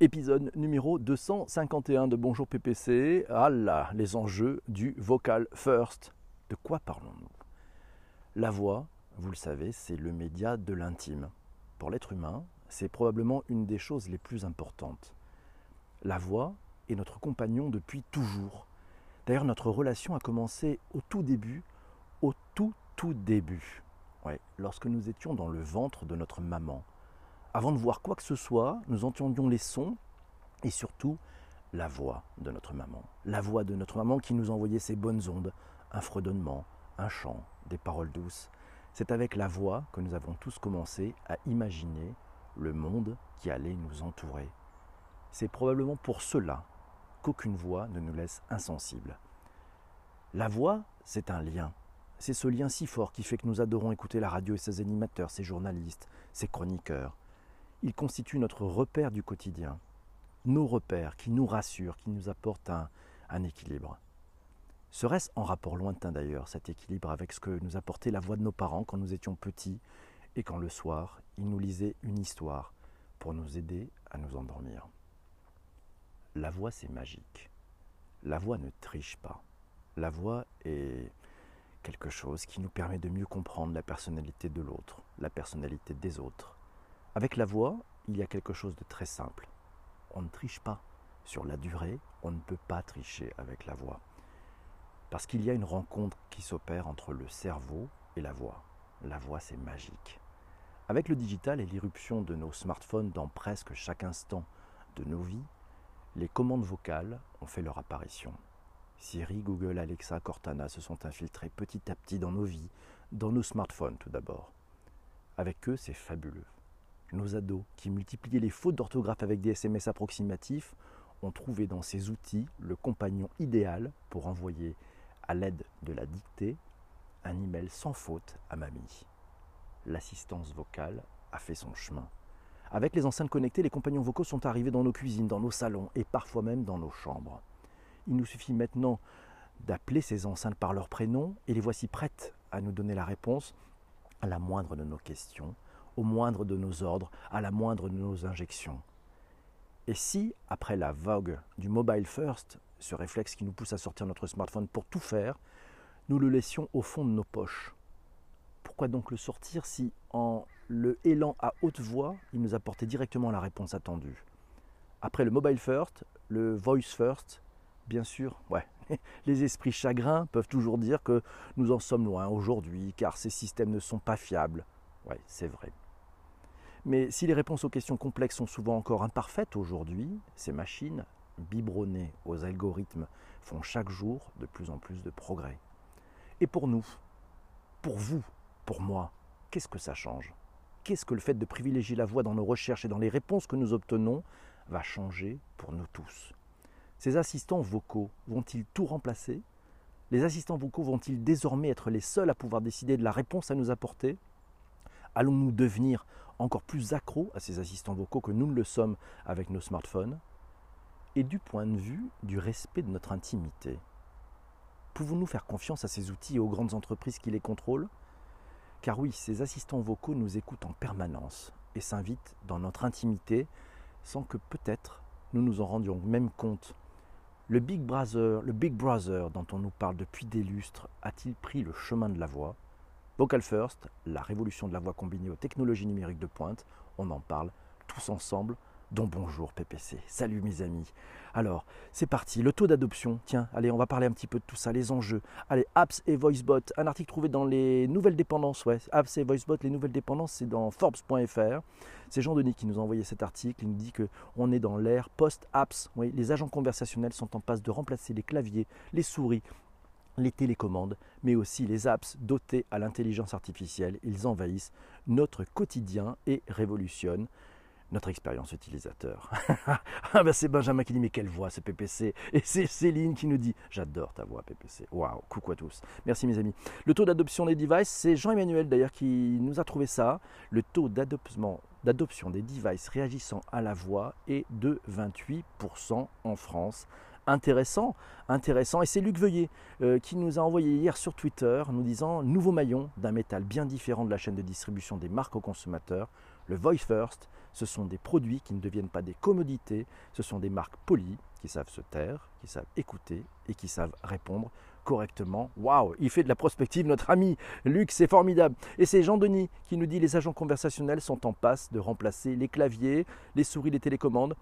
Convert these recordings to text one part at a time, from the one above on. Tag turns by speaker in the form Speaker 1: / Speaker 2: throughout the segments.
Speaker 1: Épisode numéro 251 de Bonjour PPC. Ah là, les enjeux du vocal first. De quoi parlons-nous? La voix, vous le savez, c'est le média de l'intime. Pour l'être humain, c'est probablement une des choses les plus importantes. La voix est notre compagnon depuis toujours. D'ailleurs, notre relation a commencé au tout début, au tout tout début. Ouais, lorsque nous étions dans le ventre de notre maman avant de voir quoi que ce soit, nous entendions les sons et surtout la voix de notre maman. La voix de notre maman qui nous envoyait ses bonnes ondes, un fredonnement, un chant, des paroles douces. C'est avec la voix que nous avons tous commencé à imaginer le monde qui allait nous entourer. C'est probablement pour cela qu'aucune voix ne nous laisse insensibles. La voix, c'est un lien. C'est ce lien si fort qui fait que nous adorons écouter la radio et ses animateurs, ses journalistes, ses chroniqueurs. Il constitue notre repère du quotidien, nos repères qui nous rassurent, qui nous apportent un, équilibre. Serait-ce en rapport lointain d'ailleurs cet équilibre avec ce que nous apportait la voix de nos parents quand nous étions petits et quand le soir ils nous lisaient une histoire pour nous aider à nous endormir? La voix c'est magique. La voix ne triche pas. La voix est quelque chose qui nous permet de mieux comprendre la personnalité de l'autre, la personnalité des autres. Avec la voix, il y a quelque chose de très simple. On ne triche pas. Sur la durée, on ne peut pas tricher avec la voix. Parce qu'il y a une rencontre qui s'opère entre le cerveau et la voix. La voix, c'est magique. Avec le digital et l'irruption de nos smartphones dans presque chaque instant de nos vies, les commandes vocales ont fait leur apparition. Siri, Google, Alexa, Cortana se sont infiltrés petit à petit dans nos vies, dans nos smartphones tout d'abord. Avec eux, c'est fabuleux. Nos ados, qui multipliaient les fautes d'orthographe avec des SMS approximatifs, ont trouvé dans ces outils le compagnon idéal pour envoyer, à l'aide de la dictée, un email sans faute à mamie. L'assistance vocale a fait son chemin. Avec les enceintes connectées, les compagnons vocaux sont arrivés dans nos cuisines, dans nos salons et parfois même dans nos chambres. Il nous suffit maintenant d'appeler ces enceintes par leur prénom et les voici prêtes à nous donner la réponse à la moindre de nos questions, au moindre de nos ordres, à la moindre de nos injections. Et si, après la vogue du mobile first, ce réflexe qui nous pousse à sortir notre smartphone pour tout faire, nous le laissions au fond de nos poches Pourquoi donc le sortir si, en le hélant à haute voix, il nous apportait directement la réponse attendue? Après le mobile first, le voice first, bien sûr, ouais, les esprits chagrins peuvent toujours dire que nous en sommes loin aujourd'hui, car ces systèmes ne sont pas fiables. Ouais, c'est vrai. Mais si les réponses aux questions complexes sont souvent encore imparfaites aujourd'hui, ces machines, biberonnées aux algorithmes, font chaque jour de plus en plus de progrès. Et pour nous, pour vous, pour moi, qu'est-ce que ça change? Qu'est-ce que le fait de privilégier la voix dans nos recherches et dans les réponses que nous obtenons va changer pour nous tous? Ces assistants vocaux vont-ils tout remplacer? Les assistants vocaux vont-ils désormais être les seuls à pouvoir décider de la réponse à nous apporter? Allons-nous devenir encore plus accros à ces assistants vocaux que nous ne le sommes avec nos smartphones? Et du point de vue du respect de notre intimité, pouvons-nous faire confiance à ces outils et aux grandes entreprises qui les contrôlent? Car oui, ces assistants vocaux nous écoutent en permanence et s'invitent dans notre intimité sans que peut-être nous nous en rendions même compte. Le Big Brother, le Big Brother dont on nous parle depuis des lustres, a-t-il pris le chemin de la voix Vocal First, la révolution de la voix combinée aux technologies numériques de pointe, on en parle tous ensemble dont bonjour PPC. Salut mes amis. Alors, c'est parti, le taux d'adoption. Tiens, allez, on va parler un petit peu de tout ça, les enjeux. Allez, apps et voicebot. Un article trouvé dans les nouvelles dépendances, ouais. Apps et voicebot, les nouvelles dépendances, c'est dans Forbes.fr. C'est Jean Denis qui nous a envoyé cet article. Il nous dit qu'on est dans l'ère post-apps. Oui, les agents conversationnels sont en passe de remplacer les claviers, les souris, les télécommandes, mais aussi les apps dotées à l'intelligence artificielle. Ils envahissent notre quotidien et révolutionnent notre expérience utilisateur. ah ben c'est Benjamin qui dit mais quelle voix ce PPC Et c'est Céline qui nous dit j'adore ta voix PPC. Waouh, coucou à tous. Merci mes amis. Le taux d'adoption des devices, c'est Jean-Emmanuel d'ailleurs qui nous a trouvé ça. Le taux d'adoption des devices réagissant à la voix est de 28% en France intéressant, intéressant. Et c'est Luc Veuillet euh, qui nous a envoyé hier sur Twitter nous disant nouveau maillon d'un métal bien différent de la chaîne de distribution des marques aux consommateurs, le Voice First, Ce sont des produits qui ne deviennent pas des commodités, ce sont des marques polies qui savent se taire, qui savent écouter et qui savent répondre correctement. Waouh, il fait de la prospective, notre ami Luc, c'est formidable. Et c'est Jean-Denis qui nous dit les agents conversationnels sont en passe de remplacer les claviers, les souris, les télécommandes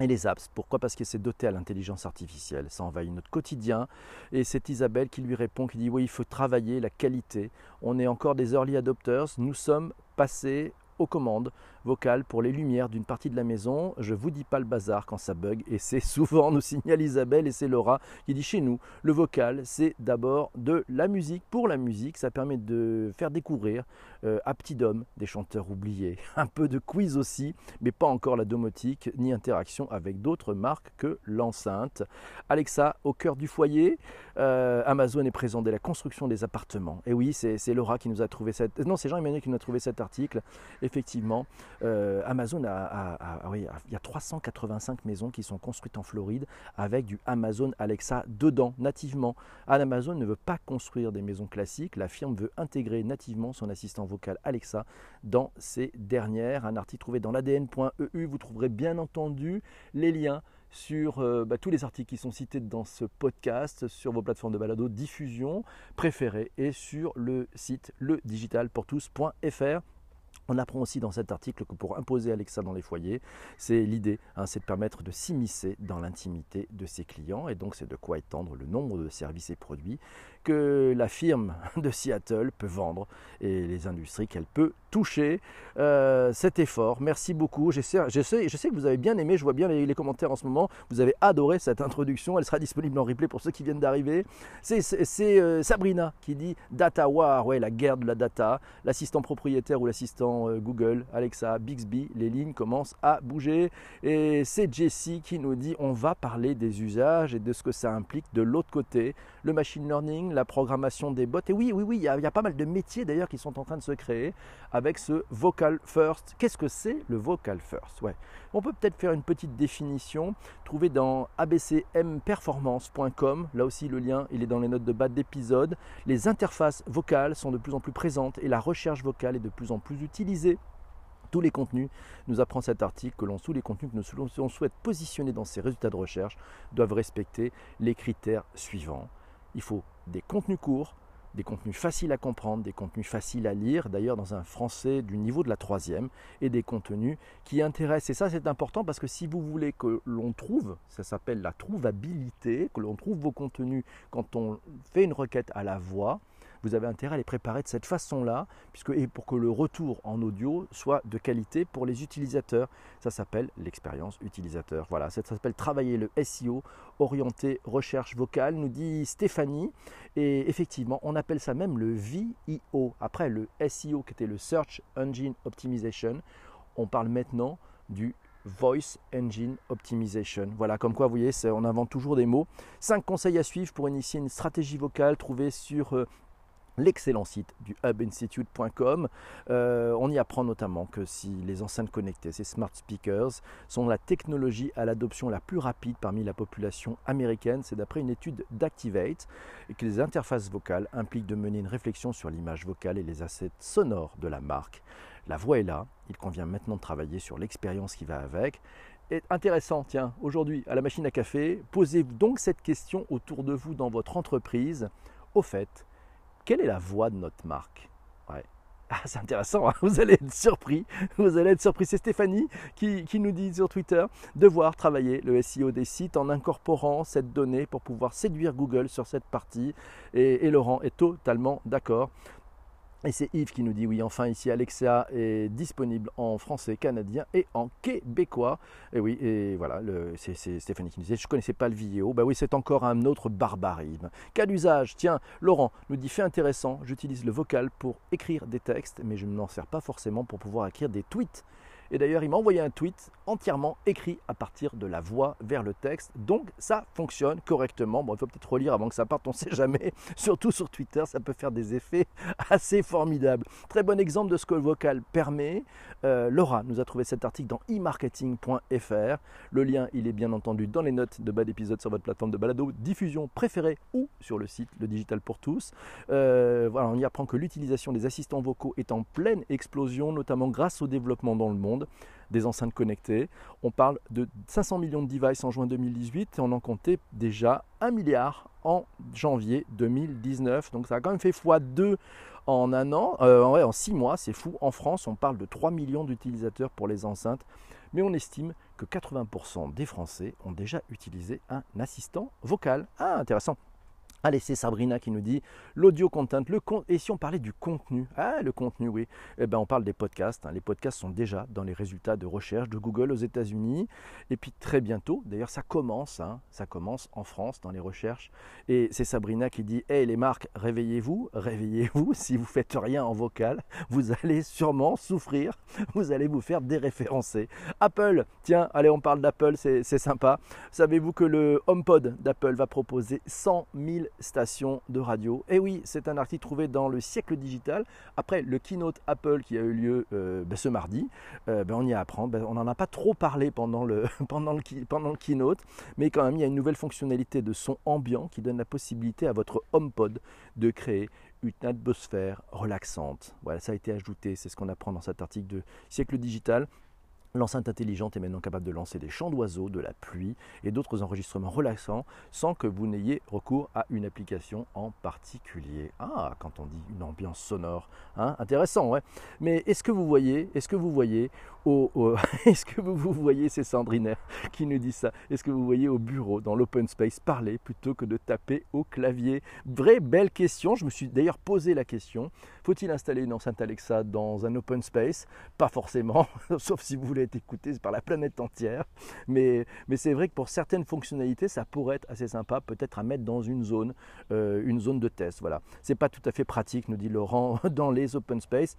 Speaker 1: et les apps. Pourquoi? Parce que c'est doté à l'intelligence artificielle. Ça envahit notre quotidien. Et c'est Isabelle qui lui répond, qui dit oui, il faut travailler la qualité. On est encore des early adopters. Nous sommes passés aux commandes vocales pour les lumières d'une partie de la maison. Je vous dis pas le bazar quand ça bug et c'est souvent, nous signale Isabelle et c'est Laura qui dit chez nous, le vocal c'est d'abord de la musique pour la musique. Ça permet de faire découvrir euh, à Petit Dôme des chanteurs oubliés. Un peu de quiz aussi, mais pas encore la domotique ni interaction avec d'autres marques que l'enceinte. Alexa au cœur du foyer. Euh, Amazon est présent dès la construction des appartements. Et oui, c'est Laura qui nous a trouvé cette. Non, c'est Jean-Emmanuel qui nous a trouvé cet article. Effectivement, euh, Amazon a, oui, il y a 385 maisons qui sont construites en Floride avec du Amazon Alexa dedans, nativement. Amazon ne veut pas construire des maisons classiques. La firme veut intégrer nativement son assistant vocal Alexa dans ces dernières. Un article trouvé dans l'ADN.eu. Vous trouverez bien entendu les liens sur euh, bah, tous les articles qui sont cités dans ce podcast, sur vos plateformes de balado diffusion préférées et sur le site ledigitalpourtous.fr. On apprend aussi dans cet article que pour imposer Alexa dans les foyers, c'est l'idée, hein, c'est de permettre de s'immiscer dans l'intimité de ses clients. Et donc c'est de quoi étendre le nombre de services et produits que la firme de Seattle peut vendre et les industries qu'elle peut toucher. Euh, cet effort, merci beaucoup. Je sais, je, sais, que vous avez bien aimé, je vois bien les, commentaires en ce moment. Vous avez adoré cette introduction, elle sera disponible en replay pour ceux qui viennent d'arriver. C'est euh, Sabrina qui dit Data War, ouais, la guerre de la data, l'assistant propriétaire ou l'assistant euh, Google, Alexa, Bixby, les lignes commencent à bouger. Et c'est Jessie qui nous dit on va parler des usages et de ce que ça implique de l'autre côté, le machine learning, la programmation des bots. Et oui, oui, oui, il y, a, pas mal de métiers d'ailleurs qui sont en train de se créer avec ce vocal first. Qu'est-ce que c'est le vocal first? Ouais. On peut peut-être faire une petite définition, trouver dans abcmperformance.com. Là aussi, le lien, il est dans les notes de bas d'épisode. Les interfaces vocales sont de plus en plus présentes et la recherche vocale est de plus en plus utilisée tous les contenus, nous apprend cet article que l'on sous les contenus que nous souhaite positionner dans ces résultats de recherche doivent respecter les critères suivants. Il faut des contenus courts, des contenus faciles à comprendre, des contenus faciles à lire, d'ailleurs dans un français du niveau de la troisième, et des contenus qui intéressent. Et ça c'est important parce que si vous voulez que l'on trouve, ça s'appelle la trouvabilité, que l'on trouve vos contenus quand on fait une requête à la voix, vous avez intérêt à les préparer de cette façon-là, puisque et pour que le retour en audio soit de qualité pour les utilisateurs. Ça s'appelle l'expérience utilisateur. Voilà, ça s'appelle travailler le SEO orienté recherche vocale, nous dit Stéphanie. Et effectivement, on appelle ça même le VIO. Après le SEO qui était le Search Engine Optimization, on parle maintenant du Voice Engine Optimization. Voilà, comme quoi, vous voyez, on invente toujours des mots. Cinq conseils à suivre pour initier une stratégie vocale trouvée sur euh, l'excellent site du hubinstitute.com. Euh, on y apprend notamment que si les enceintes connectées, ces smart speakers, sont la technologie à l'adoption la plus rapide parmi la population américaine, c'est d'après une étude d'Activate, et que les interfaces vocales impliquent de mener une réflexion sur l'image vocale et les assets sonores de la marque. La voix est là, il convient maintenant de travailler sur l'expérience qui va avec. Et intéressant, tiens, aujourd'hui à la machine à café, posez-vous donc cette question autour de vous dans votre entreprise. Au fait, quelle est la voix de notre marque? Ouais. Ah, c'est intéressant, hein. vous allez être surpris. Vous allez être surpris. C'est Stéphanie qui, nous dit sur Twitter devoir travailler le SEO des sites en incorporant cette donnée pour pouvoir séduire Google sur cette partie. et Laurent est totalement d'accord. Et c'est Yves qui nous dit oui, enfin ici Alexa est disponible en français, canadien et en québécois. Et oui, et voilà, c'est Stéphanie qui nous disait, je ne connaissais pas le vidéo. Ben oui, c'est encore un autre barbarisme. Cas d'usage, tiens, Laurent nous dit fait intéressant, j'utilise le vocal pour écrire des textes, mais je ne m'en sers pas forcément pour pouvoir écrire des tweets. Et d'ailleurs, il m'a envoyé un tweet entièrement écrit à partir de la voix vers le texte. Donc ça fonctionne correctement. Bon, il faut peut-être relire avant que ça parte, on ne sait jamais. Surtout sur Twitter, ça peut faire des effets assez formidables. Très bon exemple de ce que le vocal permet. Euh, Laura nous a trouvé cet article dans e-marketing.fr. Le lien, il est bien entendu dans les notes de bas d'épisode sur votre plateforme de balado diffusion préférée ou sur le site Le Digital pour tous. Euh, voilà, on y apprend que l'utilisation des assistants vocaux est en pleine explosion, notamment grâce au développement dans le monde des enceintes connectées. On parle de 500 millions de devices en juin 2018 et on en comptait déjà 1 milliard en janvier 2019. Donc ça a quand même fait x2 en un an, euh, en 6 mois, c'est fou. En France, on parle de 3 millions d'utilisateurs pour les enceintes, mais on estime que 80% des Français ont déjà utilisé un assistant vocal. Ah, intéressant. Allez, c'est Sabrina qui nous dit l'audio content, le con... et si on parlait du contenu? Ah, le contenu, oui. Eh ben, on parle des podcasts. Hein. Les podcasts sont déjà dans les résultats de recherche de Google aux États-Unis. Et puis très bientôt, d'ailleurs, ça commence, hein, ça commence en France dans les recherches. Et c'est Sabrina qui dit Hey, les marques, réveillez-vous, réveillez-vous. Si vous faites rien en vocal, vous allez sûrement souffrir. Vous allez vous faire déréférencer. Apple, tiens, allez, on parle d'Apple, c'est sympa. Savez-vous que le HomePod d'Apple va proposer 100 000 stations de radio. Et oui, c'est un article trouvé dans le siècle digital. Après le keynote Apple qui a eu lieu euh, ben, ce mardi, euh, ben, on y apprend. Ben, on n'en a pas trop parlé pendant le, pendant, le, pendant le keynote, mais quand même, il y a une nouvelle fonctionnalité de son ambiant qui donne la possibilité à votre HomePod de créer une atmosphère relaxante. Voilà, ça a été ajouté, c'est ce qu'on apprend dans cet article de siècle digital. L'enceinte intelligente est maintenant capable de lancer des chants d'oiseaux, de la pluie et d'autres enregistrements relaxants sans que vous n'ayez recours à une application en particulier. Ah, quand on dit une ambiance sonore, hein, intéressant, ouais. Mais est-ce que vous voyez, est-ce que vous voyez est-ce que vous, voyez, c'est Sandrine qui nous dit ça, est-ce que vous voyez au bureau, dans l'open space, parler plutôt que de taper au clavier? Vraie belle question, je me suis d'ailleurs posé la question, faut-il installer une enceinte Alexa dans un open space? Pas forcément, sauf si vous voulez être écouté par la planète entière, mais, mais c'est vrai que pour certaines fonctionnalités, ça pourrait être assez sympa, peut-être à mettre dans une zone, euh, une zone de test, voilà. C'est pas tout à fait pratique, nous dit Laurent, dans les open space.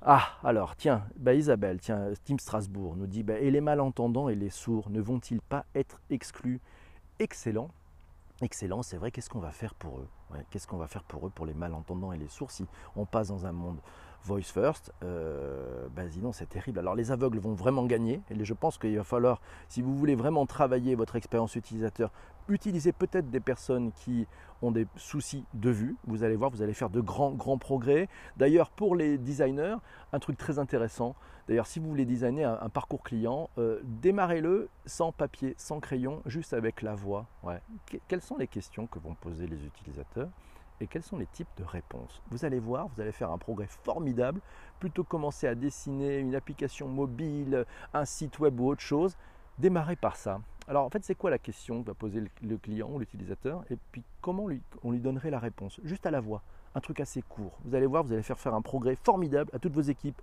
Speaker 1: Ah, alors, tiens, bah Isabelle, tiens, Tim Strasbourg nous dit, bah, et les malentendants et les sourds ne vont-ils pas être exclus? Excellent, excellent, c'est vrai, qu'est-ce qu'on va faire pour eux? Qu'est-ce qu'on va faire pour eux, pour les malentendants et les sourds, si on passe dans un monde voice first, euh, bah, sinon c'est terrible. Alors les aveugles vont vraiment gagner, et je pense qu'il va falloir, si vous voulez vraiment travailler votre expérience utilisateur, utilisez peut-être des personnes qui ont des soucis de vue. Vous allez voir, vous allez faire de grands, grands progrès. D'ailleurs, pour les designers, un truc très intéressant. D'ailleurs, si vous voulez designer un, parcours client, euh, démarrez-le sans papier, sans crayon, juste avec la voix. Ouais. quelles sont les questions que vont poser les utilisateurs et quels sont les types de réponses? Vous allez voir, vous allez faire un progrès formidable. Plutôt que commencer à dessiner une application mobile, un site web ou autre chose, démarrez par ça. Alors en fait, c'est quoi la question que va poser le client ou l'utilisateur Et puis comment on lui donnerait la réponse? Juste à la voix un truc assez court. Vous allez voir, vous allez faire faire un progrès formidable à toutes vos équipes.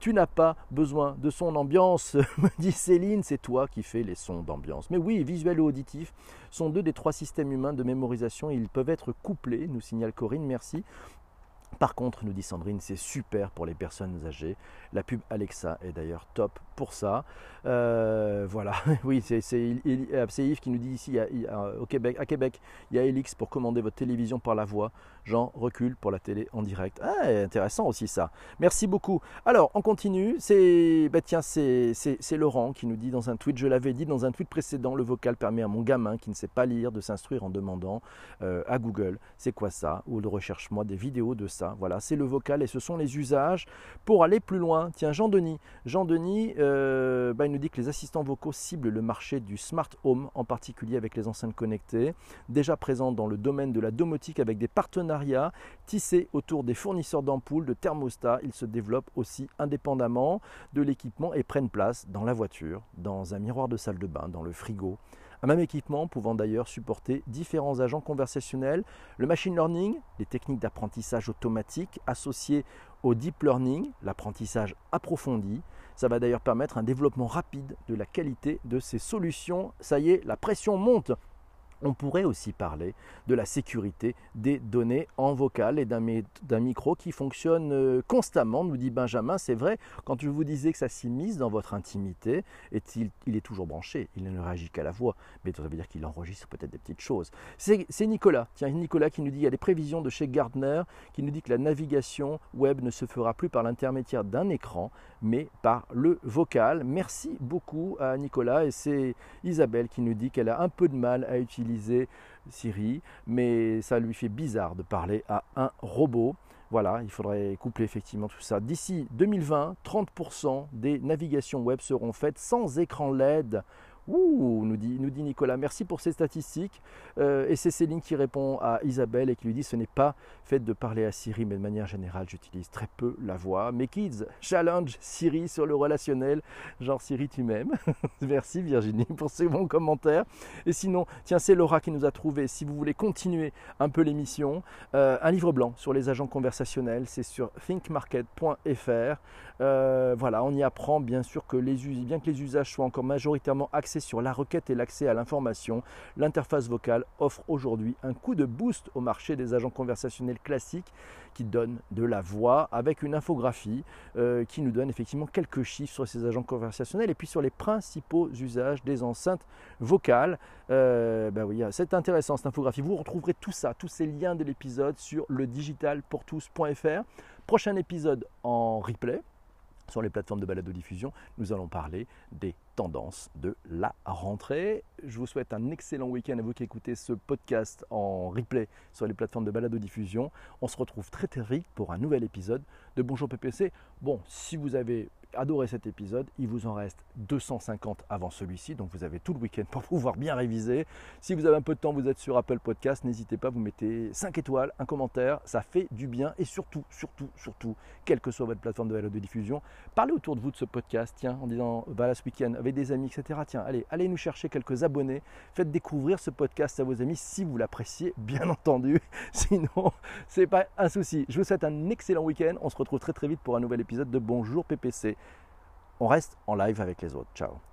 Speaker 1: Tu n'as pas besoin de son ambiance, me dit Céline, c'est toi qui fais les sons d'ambiance. Mais oui, visuel et auditif sont deux des trois systèmes humains de mémorisation ils peuvent être couplés, nous signale Corinne, merci. Par contre, nous dit Sandrine, c'est super pour les personnes âgées. La pub Alexa est d'ailleurs top pour ça. Euh, voilà, oui, c'est euh, Yves qui nous dit ici au Québec, à Québec, il y a Elix pour commander votre télévision par la voix. Jean recule pour la télé en direct. Ah, intéressant aussi ça. Merci beaucoup. Alors, on continue. C'est bah tiens, c'est Laurent qui nous dit dans un tweet, je l'avais dit dans un tweet précédent, le vocal permet à mon gamin qui ne sait pas lire de s'instruire en demandant euh, à Google, c'est quoi ça Ou de recherche-moi des vidéos de ça. Voilà, c'est le vocal et ce sont les usages pour aller plus loin. Tiens, Jean-Denis. Jean-Denis, euh, bah, il nous dit que les assistants vocaux ciblent le marché du smart home, en particulier avec les enceintes connectées, déjà présents dans le domaine de la domotique avec des partenariats tissés autour des fournisseurs d'ampoules, de thermostats. Ils se développent aussi indépendamment de l'équipement et prennent place dans la voiture, dans un miroir de salle de bain, dans le frigo. Un même équipement pouvant d'ailleurs supporter différents agents conversationnels, le machine learning, les techniques d'apprentissage automatique associées au deep learning, l'apprentissage approfondi. Ça va d'ailleurs permettre un développement rapide de la qualité de ces solutions. Ça y est, la pression monte on pourrait aussi parler de la sécurité des données en vocal et d'un micro qui fonctionne euh, constamment, nous dit Benjamin. C'est vrai, quand je vous disais que ça s'immisce dans votre intimité, il, il, est toujours branché, il ne réagit qu'à la voix, mais ça veut dire qu'il enregistre peut-être des petites choses. C'est Nicolas, tiens, Nicolas qui nous dit, il y a des prévisions de chez Gardner qui nous dit que la navigation web ne se fera plus par l'intermédiaire d'un écran, mais par le vocal. Merci beaucoup à Nicolas et c'est Isabelle qui nous dit qu'elle a un peu de mal à utiliser Siri, mais ça lui fait bizarre de parler à un robot. Voilà, il faudrait coupler effectivement tout ça. D'ici 2020, 30% des navigations web seront faites sans écran LED. Ouh, nous dit, Nicolas, merci pour ces statistiques. Euh, et c'est Céline qui répond à Isabelle et qui lui dit ce n'est pas fait de parler à Siri, mais de manière générale, j'utilise très peu la voix. Mes kids challenge Siri sur le relationnel, genre Siri tu m'aimes. merci Virginie pour ces bons commentaires. Et sinon, tiens, c'est Laura qui nous a trouvé. Si vous voulez continuer un peu l'émission, euh, un livre blanc sur les agents conversationnels, c'est sur thinkmarket.fr. Euh, voilà, on y apprend bien sûr que les, bien que les usages soient encore majoritairement axés sur la requête et l'accès à l'information, l'interface vocale offre aujourd'hui un coup de boost au marché des agents conversationnels classiques qui donnent de la voix avec une infographie euh, qui nous donne effectivement quelques chiffres sur ces agents conversationnels et puis sur les principaux usages des enceintes vocales. Euh, ben oui, c'est intéressant cette infographie. Vous retrouverez tout ça, tous ces liens de l'épisode sur le digitalpourtous.fr. Prochain épisode en replay sur les plateformes de balado-diffusion, nous allons parler des tendances de la rentrée. Je vous souhaite un excellent week-end à vous qui écoutez ce podcast en replay sur les plateformes de balado-diffusion. On se retrouve très très vite pour un nouvel épisode de Bonjour PPC. Bon, si vous avez adoré cet épisode. Il vous en reste 250 avant celui-ci, donc vous avez tout le week-end pour pouvoir bien réviser. Si vous avez un peu de temps, vous êtes sur Apple Podcast, n'hésitez pas, vous mettez 5 étoiles, un commentaire, ça fait du bien. Et surtout, surtout, surtout, quelle que soit votre plateforme de, diffusion, parlez autour de vous de ce podcast, tiens, en disant, voilà, ce week-end, avec des amis, etc. Tiens, allez, allez nous chercher quelques abonnés, faites découvrir ce podcast à vos amis si vous l'appréciez, bien entendu. Sinon, c'est pas un souci. Je vous souhaite un excellent week-end. On se retrouve très très vite pour un nouvel épisode de Bonjour PPC on reste en live avec les autres. Ciao